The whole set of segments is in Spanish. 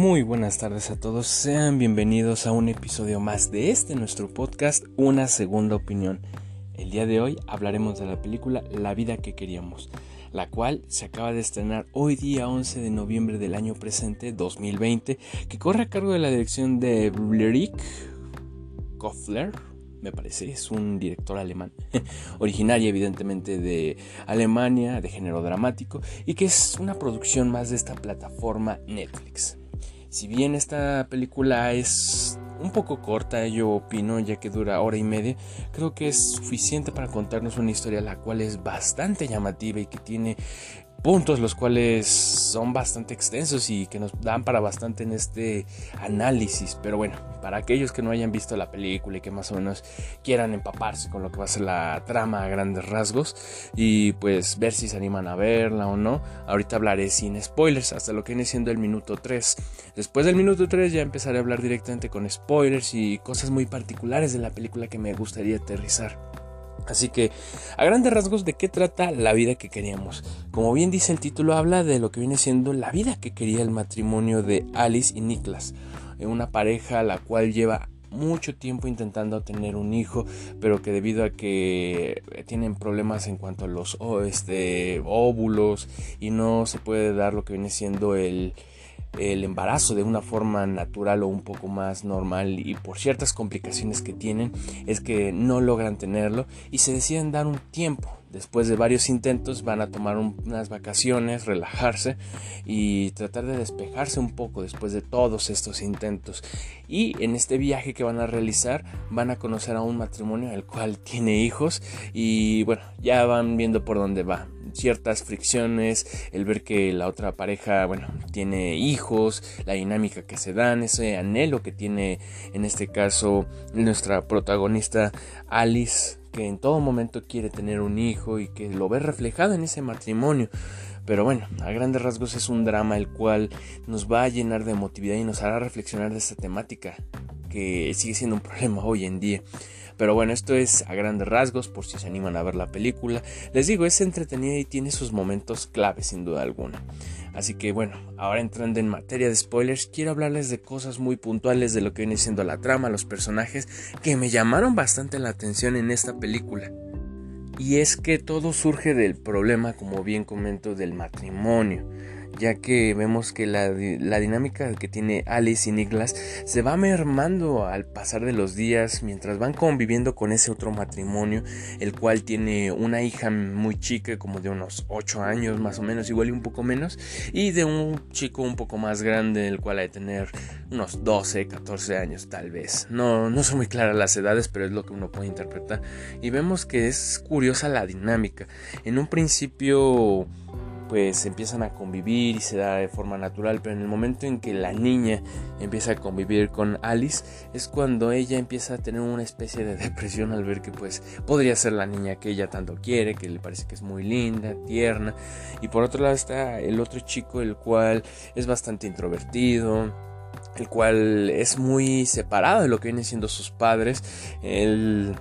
Muy buenas tardes a todos, sean bienvenidos a un episodio más de este nuestro podcast, Una Segunda Opinión. El día de hoy hablaremos de la película La vida que queríamos, la cual se acaba de estrenar hoy día 11 de noviembre del año presente 2020, que corre a cargo de la dirección de Blerick Kofler, me parece, es un director alemán, originario evidentemente de Alemania, de género dramático, y que es una producción más de esta plataforma Netflix. Si bien esta película es un poco corta, yo opino, ya que dura hora y media, creo que es suficiente para contarnos una historia la cual es bastante llamativa y que tiene puntos los cuales son bastante extensos y que nos dan para bastante en este análisis. Pero bueno, para aquellos que no hayan visto la película y que más o menos quieran empaparse con lo que va a ser la trama a grandes rasgos y pues ver si se animan a verla o no, ahorita hablaré sin spoilers hasta lo que viene siendo el minuto 3. Después del minuto 3 ya empezaré a hablar directamente con spoilers y cosas muy particulares de la película que me gustaría aterrizar. Así que, a grandes rasgos, ¿de qué trata la vida que queríamos? Como bien dice el título, habla de lo que viene siendo la vida que quería el matrimonio de Alice y Niklas, eh, una pareja la cual lleva mucho tiempo intentando tener un hijo, pero que debido a que tienen problemas en cuanto a los este, óvulos y no se puede dar lo que viene siendo el, el embarazo de una forma natural o un poco más normal y por ciertas complicaciones que tienen es que no logran tenerlo y se deciden dar un tiempo. Después de varios intentos van a tomar unas vacaciones, relajarse y tratar de despejarse un poco después de todos estos intentos. Y en este viaje que van a realizar van a conocer a un matrimonio el cual tiene hijos y bueno, ya van viendo por dónde va ciertas fricciones, el ver que la otra pareja, bueno, tiene hijos, la dinámica que se dan, ese anhelo que tiene en este caso nuestra protagonista Alice, que en todo momento quiere tener un hijo y que lo ve reflejado en ese matrimonio. Pero bueno, a grandes rasgos es un drama el cual nos va a llenar de emotividad y nos hará reflexionar de esta temática que sigue siendo un problema hoy en día. Pero bueno, esto es a grandes rasgos por si se animan a ver la película. Les digo, es entretenida y tiene sus momentos claves sin duda alguna. Así que bueno, ahora entrando en materia de spoilers, quiero hablarles de cosas muy puntuales de lo que viene siendo la trama, los personajes, que me llamaron bastante la atención en esta película. Y es que todo surge del problema, como bien comento, del matrimonio ya que vemos que la, dinámica que tiene Alice y Niklas se va mermando al pasar de los días mientras van conviviendo con ese otro matrimonio, el cual tiene una hija muy chica, como de unos 8 años más o menos, igual y un poco menos, y de un chico un poco más grande, el cual ha de tener unos 12, 14 años tal vez. No, no son muy claras las edades, pero es lo que uno puede interpretar. Y vemos que es curiosa la dinámica. En un principio pues empiezan a convivir y se da de forma natural, pero en el momento en que la niña empieza a convivir con Alice es cuando ella empieza a tener una especie de depresión al ver que pues podría ser la niña que ella tanto quiere, que le parece que es muy linda, tierna, y por otro lado está el otro chico el cual es bastante introvertido, el cual es muy separado de lo que vienen siendo sus padres, él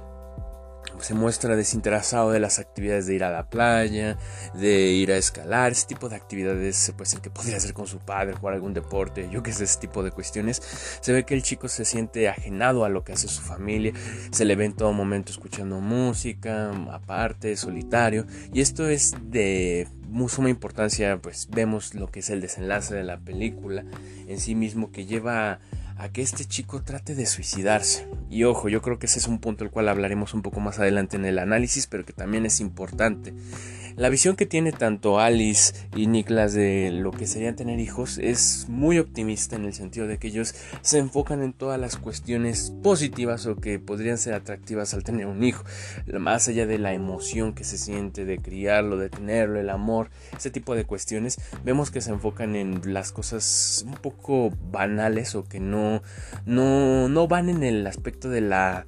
se muestra desinteresado de las actividades de ir a la playa, de ir a escalar, ese tipo de actividades puede ser que podría hacer con su padre, jugar algún deporte, yo que sé, ese tipo de cuestiones. Se ve que el chico se siente ajenado a lo que hace su familia, se le ve en todo momento escuchando música, aparte, solitario, y esto es de suma importancia, pues vemos lo que es el desenlace de la película en sí mismo que lleva a que este chico trate de suicidarse. Y ojo, yo creo que ese es un punto el cual hablaremos un poco más adelante en el análisis, pero que también es importante. La visión que tiene tanto Alice y Niklas de lo que serían tener hijos es muy optimista en el sentido de que ellos se enfocan en todas las cuestiones positivas o que podrían ser atractivas al tener un hijo, más allá de la emoción que se siente de criarlo, de tenerlo, el amor, ese tipo de cuestiones, vemos que se enfocan en las cosas un poco banales o que no no no van en el aspecto de la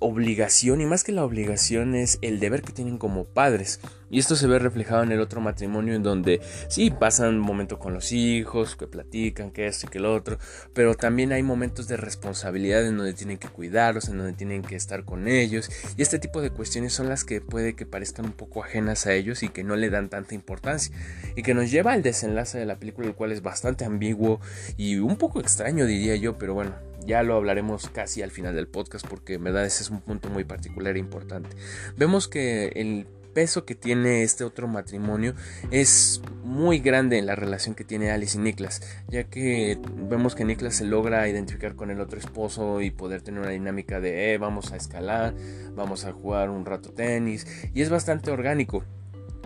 obligación y más que la obligación es el deber que tienen como padres. Y esto se ve reflejado en el otro matrimonio en donde sí pasan momentos con los hijos, que platican, que esto y que lo otro, pero también hay momentos de responsabilidad en donde tienen que cuidarlos, en donde tienen que estar con ellos. Y este tipo de cuestiones son las que puede que parezcan un poco ajenas a ellos y que no le dan tanta importancia. Y que nos lleva al desenlace de la película, el cual es bastante ambiguo y un poco extraño diría yo, pero bueno, ya lo hablaremos casi al final del podcast porque en verdad ese es un punto muy particular e importante. Vemos que el peso que tiene este otro matrimonio es muy grande en la relación que tiene Alice y Niklas, ya que vemos que Niklas se logra identificar con el otro esposo y poder tener una dinámica de eh, vamos a escalar, vamos a jugar un rato tenis y es bastante orgánico.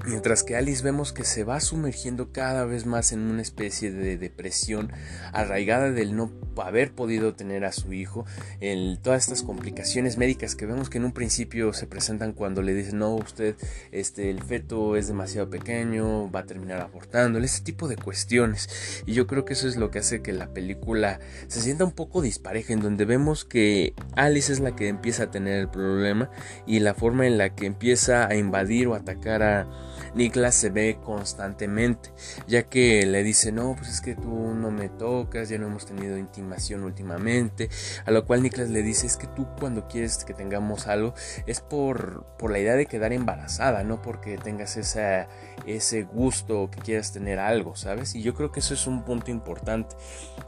Mientras que Alice vemos que se va sumergiendo cada vez más en una especie de depresión arraigada del no haber podido tener a su hijo, en todas estas complicaciones médicas que vemos que en un principio se presentan cuando le dicen no, usted, este, el feto es demasiado pequeño, va a terminar abortándole, ese tipo de cuestiones. Y yo creo que eso es lo que hace que la película se sienta un poco dispareja, en donde vemos que Alice es la que empieza a tener el problema y la forma en la que empieza a invadir o atacar a Niklas se ve constantemente, ya que le dice, no, pues es que tú no me tocas, ya no hemos tenido intimación últimamente, a lo cual Niklas le dice, es que tú cuando quieres que tengamos algo es por, por la idea de quedar embarazada, no porque tengas ese gusto que quieras tener algo, ¿sabes? Y yo creo que eso es un punto importante,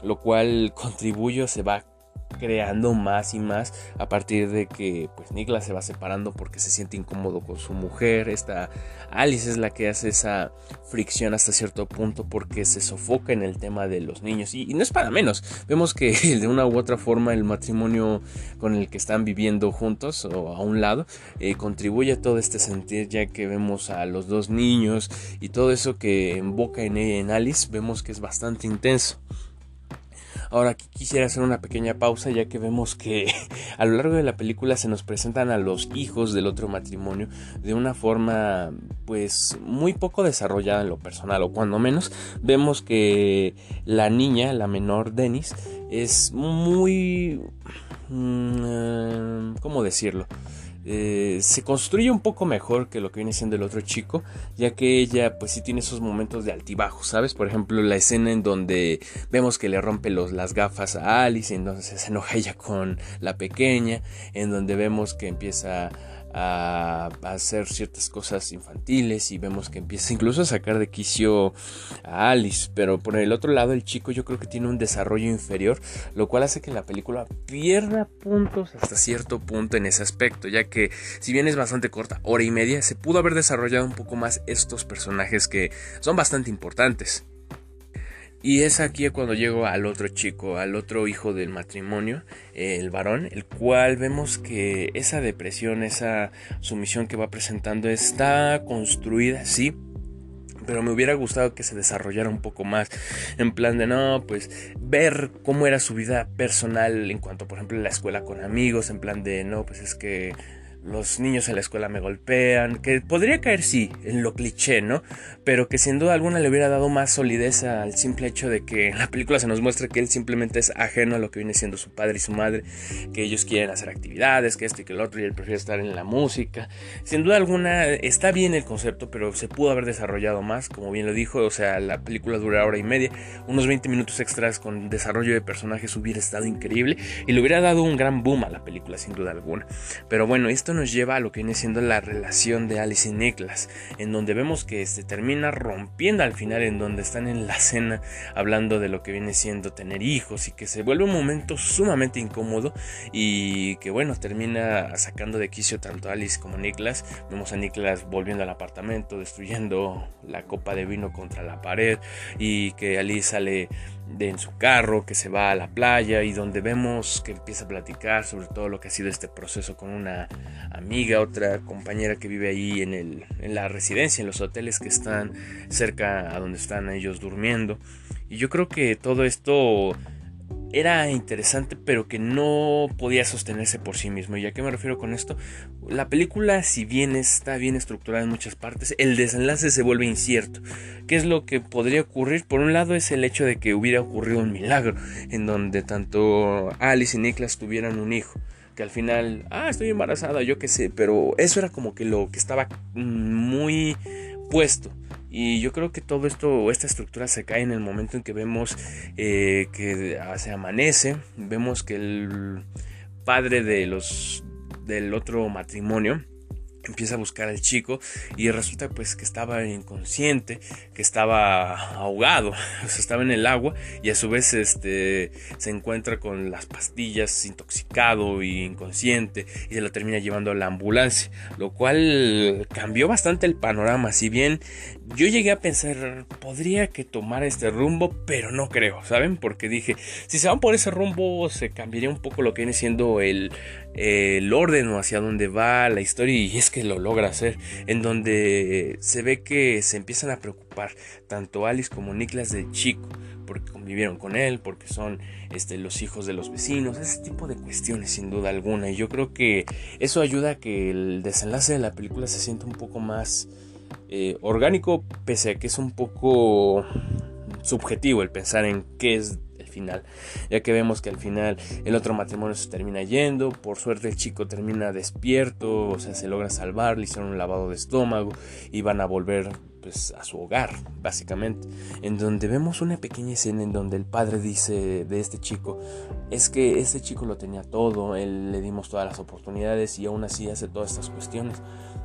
lo cual contribuye se va creando más y más a partir de que pues Niklas se va separando porque se siente incómodo con su mujer. Esta Alice es la que hace esa fricción hasta cierto punto porque se sofoca en el tema de los niños. Y, no es para menos. Vemos que de una u otra forma el matrimonio con el que están viviendo juntos o a un lado eh, contribuye a todo este sentir ya que vemos a los dos niños y todo eso que invoca en, en Alice vemos que es bastante intenso Ahora aquí quisiera hacer una pequeña pausa ya que vemos que a lo largo de la película se nos presentan a los hijos del otro matrimonio de una forma pues muy poco desarrollada en lo personal o cuando menos vemos que la niña, la menor Dennis, es muy... Mm, ¿Cómo decirlo? Eh, se construye un poco mejor que lo que viene siendo el otro chico, ya que ella pues sí tiene esos momentos de altibajo, ¿sabes? Por ejemplo, la escena en donde vemos que le rompe los, las gafas a Alice, entonces se enoja ella con la pequeña, en donde vemos que empieza a, hacer ciertas cosas infantiles y vemos que empieza incluso a sacar de quicio a Alice, pero por el otro lado el chico yo creo que tiene un desarrollo inferior, lo cual hace que la película pierda puntos hasta cierto punto en ese aspecto, ya que si bien es bastante corta, hora y media, se pudo haber desarrollado un poco más estos personajes que son bastante importantes. Y es aquí cuando llego al otro chico, al otro hijo del matrimonio, el varón, el cual vemos que esa depresión, esa sumisión que va presentando está construida, sí, pero me hubiera gustado que se desarrollara un poco más en plan de no, pues ver cómo era su vida personal en cuanto por ejemplo la escuela con amigos, en plan de no, pues es que los niños en la escuela me golpean, que podría caer sí en lo cliché, ¿no? Pero que sin duda alguna le hubiera dado más solidez al simple hecho de que en la película se nos muestra que él simplemente es ajeno a lo que viene siendo su padre y su madre, que ellos quieren hacer actividades, que esto y que el otro, y él prefiere estar en la música. Sin duda alguna está bien el concepto, pero se pudo haber desarrollado más, como bien lo dijo, o sea, la película dura hora y media, unos 20 minutos extras con desarrollo de personajes hubiera estado increíble y le hubiera dado un gran boom a la película, sin duda alguna. Pero bueno, esto nos lleva a lo que viene siendo la relación de Alice y Nicholas, en donde vemos que se termina rompiendo al final, en donde están en la cena hablando de lo que viene siendo tener hijos y que se vuelve un momento sumamente incómodo y que bueno, termina sacando de quicio tanto Alice como a Nicholas. Vemos a Nicholas volviendo al apartamento, destruyendo la copa de vino contra la pared y que Alice sale de en su carro, que se va a la playa y donde vemos que empieza a platicar sobre todo lo que ha sido este proceso con una amiga, otra compañera que vive ahí en, el, en la residencia, en los hoteles que están cerca a donde están ellos durmiendo. Y yo creo que todo esto era interesante pero que no podía sostenerse por sí mismo. ¿Y a qué me refiero con esto? La película si bien está bien estructurada en muchas partes, el desenlace se vuelve incierto. ¿Qué es lo que podría ocurrir? Por un lado es el hecho de que hubiera ocurrido un milagro en donde tanto Alice y Niklas tuvieran un hijo. Que al final, ah, estoy embarazada, yo qué sé, pero eso era como que lo que estaba muy puesto. Y yo creo que todo esto, esta estructura se cae en el momento en que vemos eh, que se amanece, vemos que el padre de los del otro matrimonio empieza a buscar al chico y resulta pues que estaba inconsciente, que estaba ahogado, o sea, estaba en el agua y a su vez este se encuentra con las pastillas intoxicado y inconsciente y se lo termina llevando a la ambulancia, lo cual cambió bastante el panorama, si bien yo llegué a pensar podría que tomar este rumbo, pero no creo, ¿saben? Porque dije, si se van por ese rumbo se cambiaría un poco lo que viene siendo el, el orden o hacia dónde va la historia y es que lo logra hacer, en donde se ve que se empiezan a preocupar tanto Alice como Niklas de chico, porque convivieron con él, porque son este, los hijos de los vecinos, ese tipo de cuestiones sin duda alguna. Y yo creo que eso ayuda a que el desenlace de la película se sienta un poco más eh, orgánico, pese a que es un poco subjetivo el pensar en qué es final, ya que vemos que al final el otro matrimonio se termina yendo, por suerte el chico termina despierto, o sea, se logra salvar, le hicieron un lavado de estómago y van a volver pues a su hogar, básicamente, en donde vemos una pequeña escena en donde el padre dice de este chico, es que este chico lo tenía todo, él le dimos todas las oportunidades y aún así hace todas estas cuestiones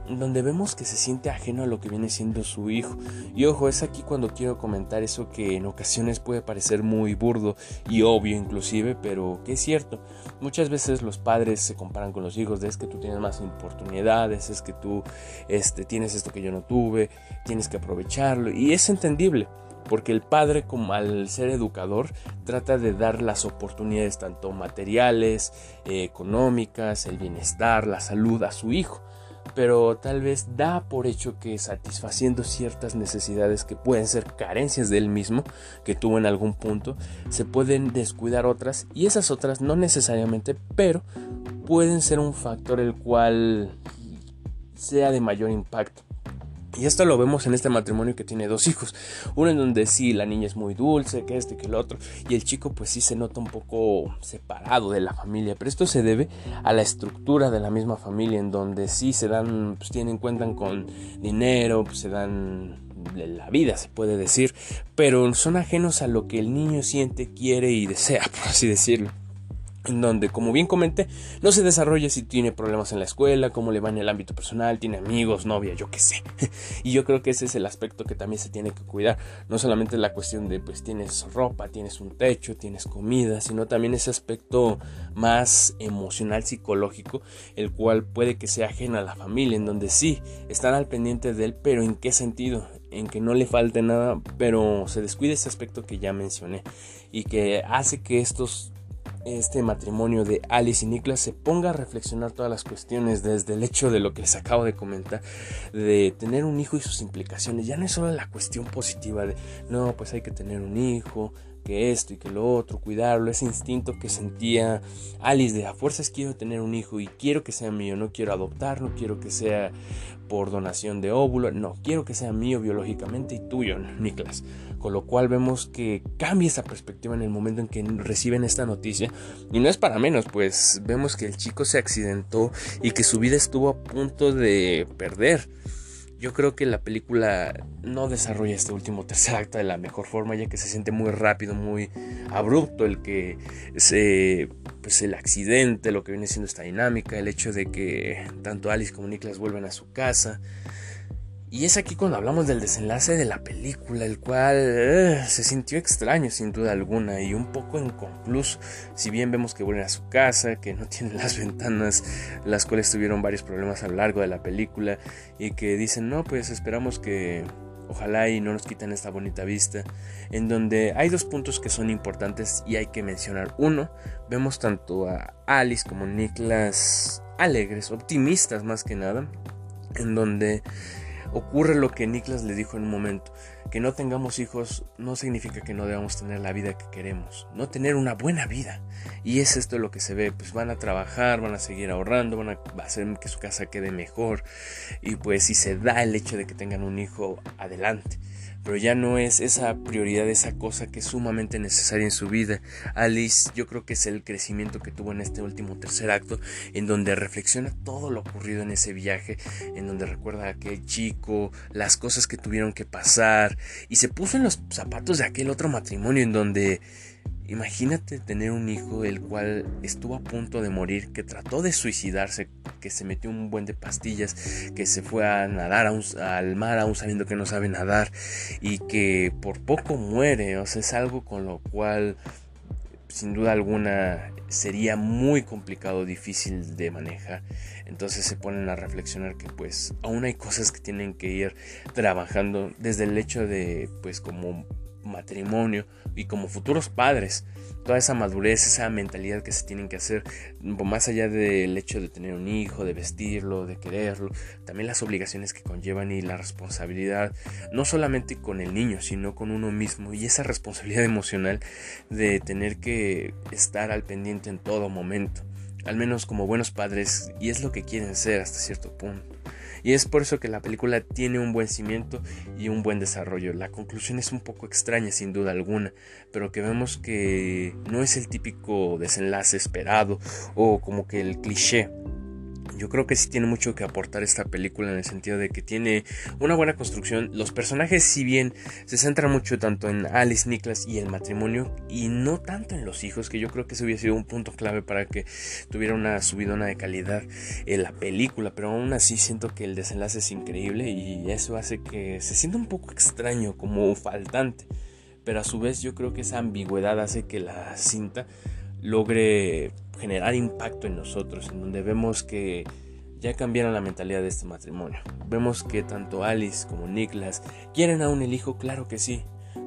donde vemos que se siente ajeno a lo que viene siendo su hijo. Y ojo, es aquí cuando quiero comentar eso que en ocasiones puede parecer muy burdo y obvio inclusive, pero que es cierto. Muchas veces los padres se comparan con los hijos de es que tú tienes más oportunidades, es que tú este, tienes esto que yo no tuve, tienes aprovecharlo y es entendible. Porque el padre, como al ser educador, trata de dar las oportunidades tanto materiales, eh, económicas, el bienestar, la salud a su hijo pero tal vez da por hecho que satisfaciendo ciertas necesidades que pueden ser carencias de él mismo, que tuvo en algún punto, se pueden descuidar otras y esas otras no necesariamente, pero pueden ser un factor el cual sea de mayor impacto. Y esto lo vemos en este matrimonio que tiene dos hijos. Uno en donde sí, la niña es muy dulce, que este, que el otro. Y el chico pues sí se nota un poco separado de la familia. Pero esto se debe a la estructura de la misma familia. En donde sí se dan, pues tienen, cuentan con dinero, pues se dan la vida, se puede decir. Pero son ajenos a lo que el niño siente, quiere y desea, por así decirlo en donde, como bien comenté, no se desarrolla si tiene problemas en la escuela, cómo le va en el ámbito personal, tiene amigos, novia, yo qué sé. y yo creo que ese es el aspecto que también se tiene que cuidar. No solamente la cuestión de, pues tienes ropa, tienes un techo, tienes comida, sino también ese aspecto más emocional, psicológico, el cual puede que sea ajeno a la familia, en donde sí, están al pendiente de él, pero ¿en qué sentido? En que no le falte nada, pero se descuide ese aspecto que ya mencioné y que hace que estos este matrimonio de Alice y Niklas se ponga a reflexionar todas las cuestiones desde el hecho de lo que les acabo de comentar, de tener un hijo y sus implicaciones. Ya no es solo la cuestión positiva de, no, pues hay que tener un hijo, que esto y que lo otro, cuidarlo, ese instinto que sentía Alice de a fuerzas quiero tener un hijo y quiero que sea mío, no quiero adoptar, no quiero que sea por donación de óvulo, no, quiero que sea mío biológicamente y tuyo, Niklas. Con lo cual vemos que cambia esa perspectiva en el momento en que reciben esta noticia. Y no es para menos, pues vemos que el chico se accidentó y que su vida estuvo a punto de perder. Yo creo que la película no desarrolla este último tercer acto de la mejor forma, ya que se siente muy rápido, muy abrupto el que se, pues el accidente, lo que viene siendo esta dinámica, el hecho de que tanto Alice como Niklas vuelven a su casa, y es aquí cuando hablamos del desenlace de la película, el cual eh, se sintió extraño sin duda alguna y un poco inconcluso. Si bien vemos que vuelven a su casa, que no tienen las ventanas, las cuales tuvieron varios problemas a lo largo de la película y que dicen, no, pues esperamos que ojalá y no nos quiten esta bonita vista, en donde hay dos puntos que son importantes y hay que mencionar. Uno, vemos tanto a Alice como Niklas alegres, optimistas más que nada, en donde ocurre lo que Niklas le dijo en un momento, que no tengamos hijos no significa que no debamos tener la vida que queremos, no tener una buena vida. Y es esto lo que se ve, pues van a trabajar, van a seguir ahorrando, van a hacer que su casa quede mejor y pues si se da el hecho de que tengan un hijo, adelante. Pero ya no es esa prioridad, esa cosa que es sumamente necesaria en su vida. Alice yo creo que es el crecimiento que tuvo en este último tercer acto, en donde reflexiona todo lo ocurrido en ese viaje, en donde recuerda a aquel chico, las cosas que tuvieron que pasar, y se puso en los zapatos de aquel otro matrimonio en donde Imagínate tener un hijo el cual estuvo a punto de morir, que trató de suicidarse, que se metió un buen de pastillas, que se fue a nadar al mar aún sabiendo que no sabe nadar y que por poco muere. O sea, es algo con lo cual sin duda alguna sería muy complicado, difícil de manejar. Entonces se ponen a reflexionar que pues aún hay cosas que tienen que ir trabajando desde el hecho de pues como matrimonio y como futuros padres. Toda esa madurez, esa mentalidad que se tienen que hacer, más allá del hecho de tener un hijo, de vestirlo, de quererlo, también las obligaciones que conllevan y la responsabilidad, no solamente con el niño, sino con uno mismo y esa responsabilidad emocional de tener que estar al pendiente en todo momento, al menos como buenos padres, y es lo que quieren ser hasta cierto punto. Y es por eso que la película tiene un buen cimiento y un buen desarrollo. La conclusión es un poco extraña sin duda alguna, pero que vemos que no es el típico desenlace esperado o como que el cliché yo creo que sí tiene mucho que aportar esta película en el sentido de que tiene una buena construcción. Los personajes, si bien se centran mucho tanto en Alice, Nicholas y el matrimonio, y no tanto en los hijos, que yo creo que eso hubiera sido un punto clave para que tuviera una subidona de calidad en la película, pero aún así siento que el desenlace es increíble y eso hace que se sienta un poco extraño, como faltante. Pero a su vez yo creo que esa ambigüedad hace que la cinta logre generar impacto en nosotros, en donde vemos que ya cambiaron la mentalidad de este matrimonio. Vemos que tanto Alice como Niklas quieren aún el hijo, claro que sí,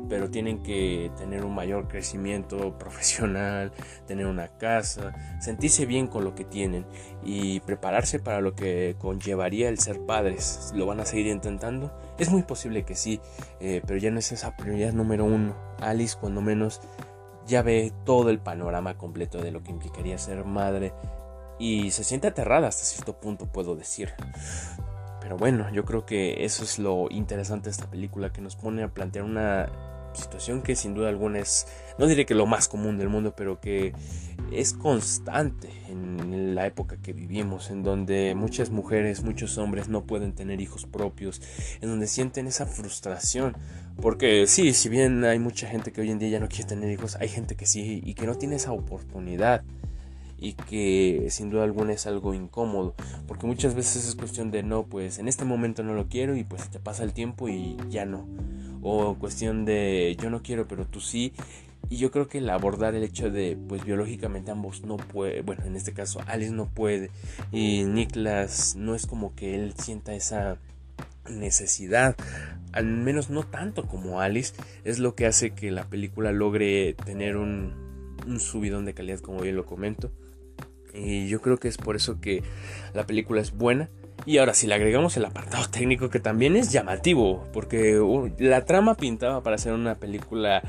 pero tienen que tener un mayor crecimiento profesional, tener una casa, sentirse bien con lo que tienen y prepararse para lo que conllevaría el ser padres. ¿Lo van a seguir intentando? Es muy posible que sí, eh, pero ya no es esa prioridad número uno. Alice, cuando menos, ya ve todo el panorama completo de lo que implicaría ser madre y se siente aterrada hasta cierto punto, puedo decir. Pero bueno, yo creo que eso es lo interesante de esta película, que nos pone a plantear una situación que sin duda alguna es, no diré que lo más común del mundo, pero que es constante en la época que vivimos, en donde muchas mujeres, muchos hombres no pueden tener hijos propios, en donde sienten esa frustración. Porque sí, si bien hay mucha gente que hoy en día ya no quiere tener hijos, hay gente que sí y que no tiene esa oportunidad y que sin duda alguna es algo incómodo porque muchas veces es cuestión de no pues en este momento no lo quiero y pues te pasa el tiempo y ya no o cuestión de yo no quiero pero tú sí y yo creo que el abordar el hecho de pues biológicamente ambos no puede bueno en este caso Alice no puede y Niklas no es como que él sienta esa necesidad al menos no tanto como Alice es lo que hace que la película logre tener un, un subidón de calidad como bien lo comento. Y yo creo que es por eso que la película es buena y ahora si le agregamos el apartado técnico que también es llamativo, porque uh, la trama pintaba para ser una película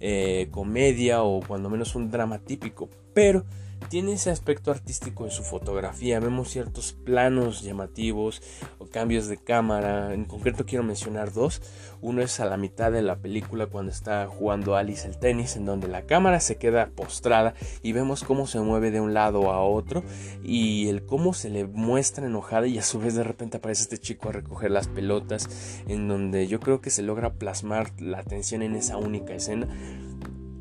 eh, comedia o cuando menos un drama típico, pero tiene ese aspecto artístico en su fotografía. Vemos ciertos planos llamativos o cambios de cámara. En concreto quiero mencionar dos. Uno es a la mitad de la película cuando está jugando Alice el tenis, en donde la cámara se queda postrada y vemos cómo se mueve de un lado a otro y el cómo se le muestra enojada y a su vez de repente aparece este chico a recoger las pelotas, en donde yo creo que se logra plasmar la atención en esa única escena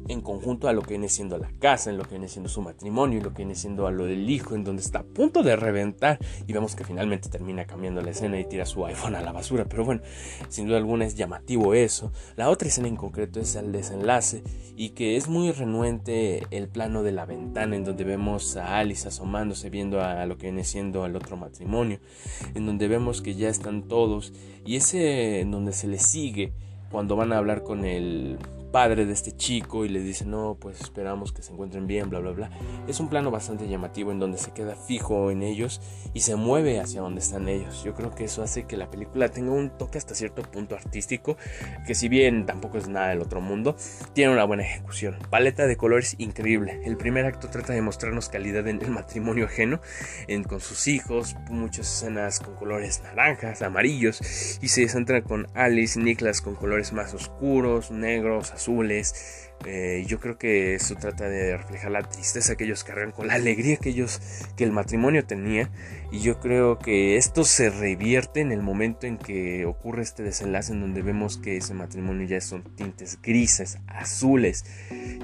en conjunto a lo que viene siendo la casa, en lo que viene siendo su matrimonio, y lo que viene siendo a lo del hijo, en donde está a punto de reventar. Y vemos que finalmente termina cambiando la escena y tira su iPhone a la basura, pero bueno, sin duda alguna es llamativo eso. La otra escena en concreto es el desenlace y que es muy renuente el plano de la ventana en donde vemos a Alice asomándose viendo a lo que viene siendo al otro matrimonio, en donde vemos que ya están todos. Y ese en donde se le sigue cuando van a hablar con el padre de este chico y le dice, no, pues esperamos que se encuentren bien, bla, bla, bla. Es un plano bastante llamativo en donde se queda fijo en ellos y se mueve hacia donde están ellos. Yo creo que eso hace que la película tenga un toque hasta cierto punto artístico, que si bien tampoco es nada del otro mundo, tiene una buena ejecución. Paleta de colores increíble. El primer acto trata de mostrarnos calidad en el matrimonio ajeno, en, con sus hijos, muchas escenas con colores naranjas, amarillos, y se centra con Alice y Niklas con colores más oscuros, negros, azules. Eh, yo creo que eso trata de reflejar la tristeza que ellos cargan con la alegría que ellos que el matrimonio tenía y yo creo que esto se revierte en el momento en que ocurre este desenlace en donde vemos que ese matrimonio ya son tintes grises, azules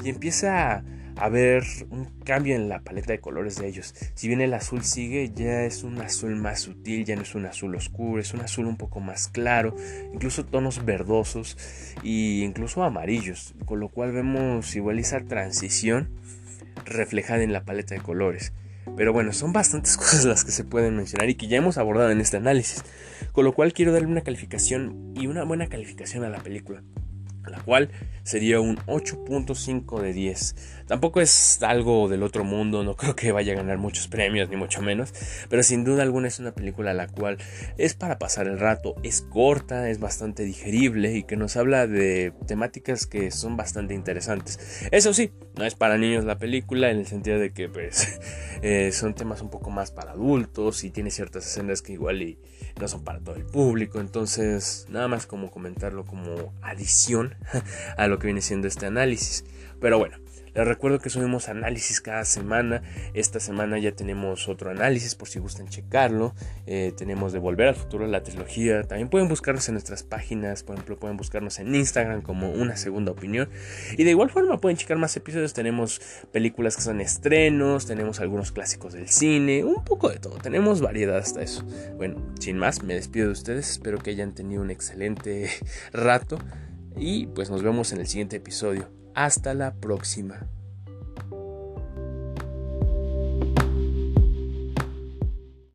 y empieza a a ver un cambio en la paleta de colores de ellos. Si bien el azul sigue, ya es un azul más sutil, ya no es un azul oscuro, es un azul un poco más claro, incluso tonos verdosos e incluso amarillos, con lo cual vemos igual esa transición reflejada en la paleta de colores. Pero bueno, son bastantes cosas las que se pueden mencionar y que ya hemos abordado en este análisis, con lo cual quiero darle una calificación y una buena calificación a la película la cual sería un 8.5 de 10. Tampoco es algo del otro mundo, no creo que vaya a ganar muchos premios, ni mucho menos, pero sin duda alguna es una película la cual es para pasar el rato, es corta, es bastante digerible y que nos habla de temáticas que son bastante interesantes. Eso sí, no es para niños la película en el sentido de que pues eh, son temas un poco más para adultos y tiene ciertas escenas que igual y no son para todo el público, entonces nada más como comentarlo como adición a lo que viene siendo este análisis. Pero bueno, les recuerdo que subimos análisis cada semana. Esta semana ya tenemos otro análisis por si gustan checarlo. Eh, tenemos de Volver al Futuro, la trilogía. También pueden buscarnos en nuestras páginas. Por ejemplo, pueden buscarnos en Instagram como una segunda opinión. Y de igual forma pueden checar más episodios. Tenemos películas que son estrenos. Tenemos algunos clásicos del cine. Un poco de todo. Tenemos variedad hasta eso. Bueno, sin más, me despido de ustedes. Espero que hayan tenido un excelente rato. Y pues nos vemos en el siguiente episodio. Hasta la próxima.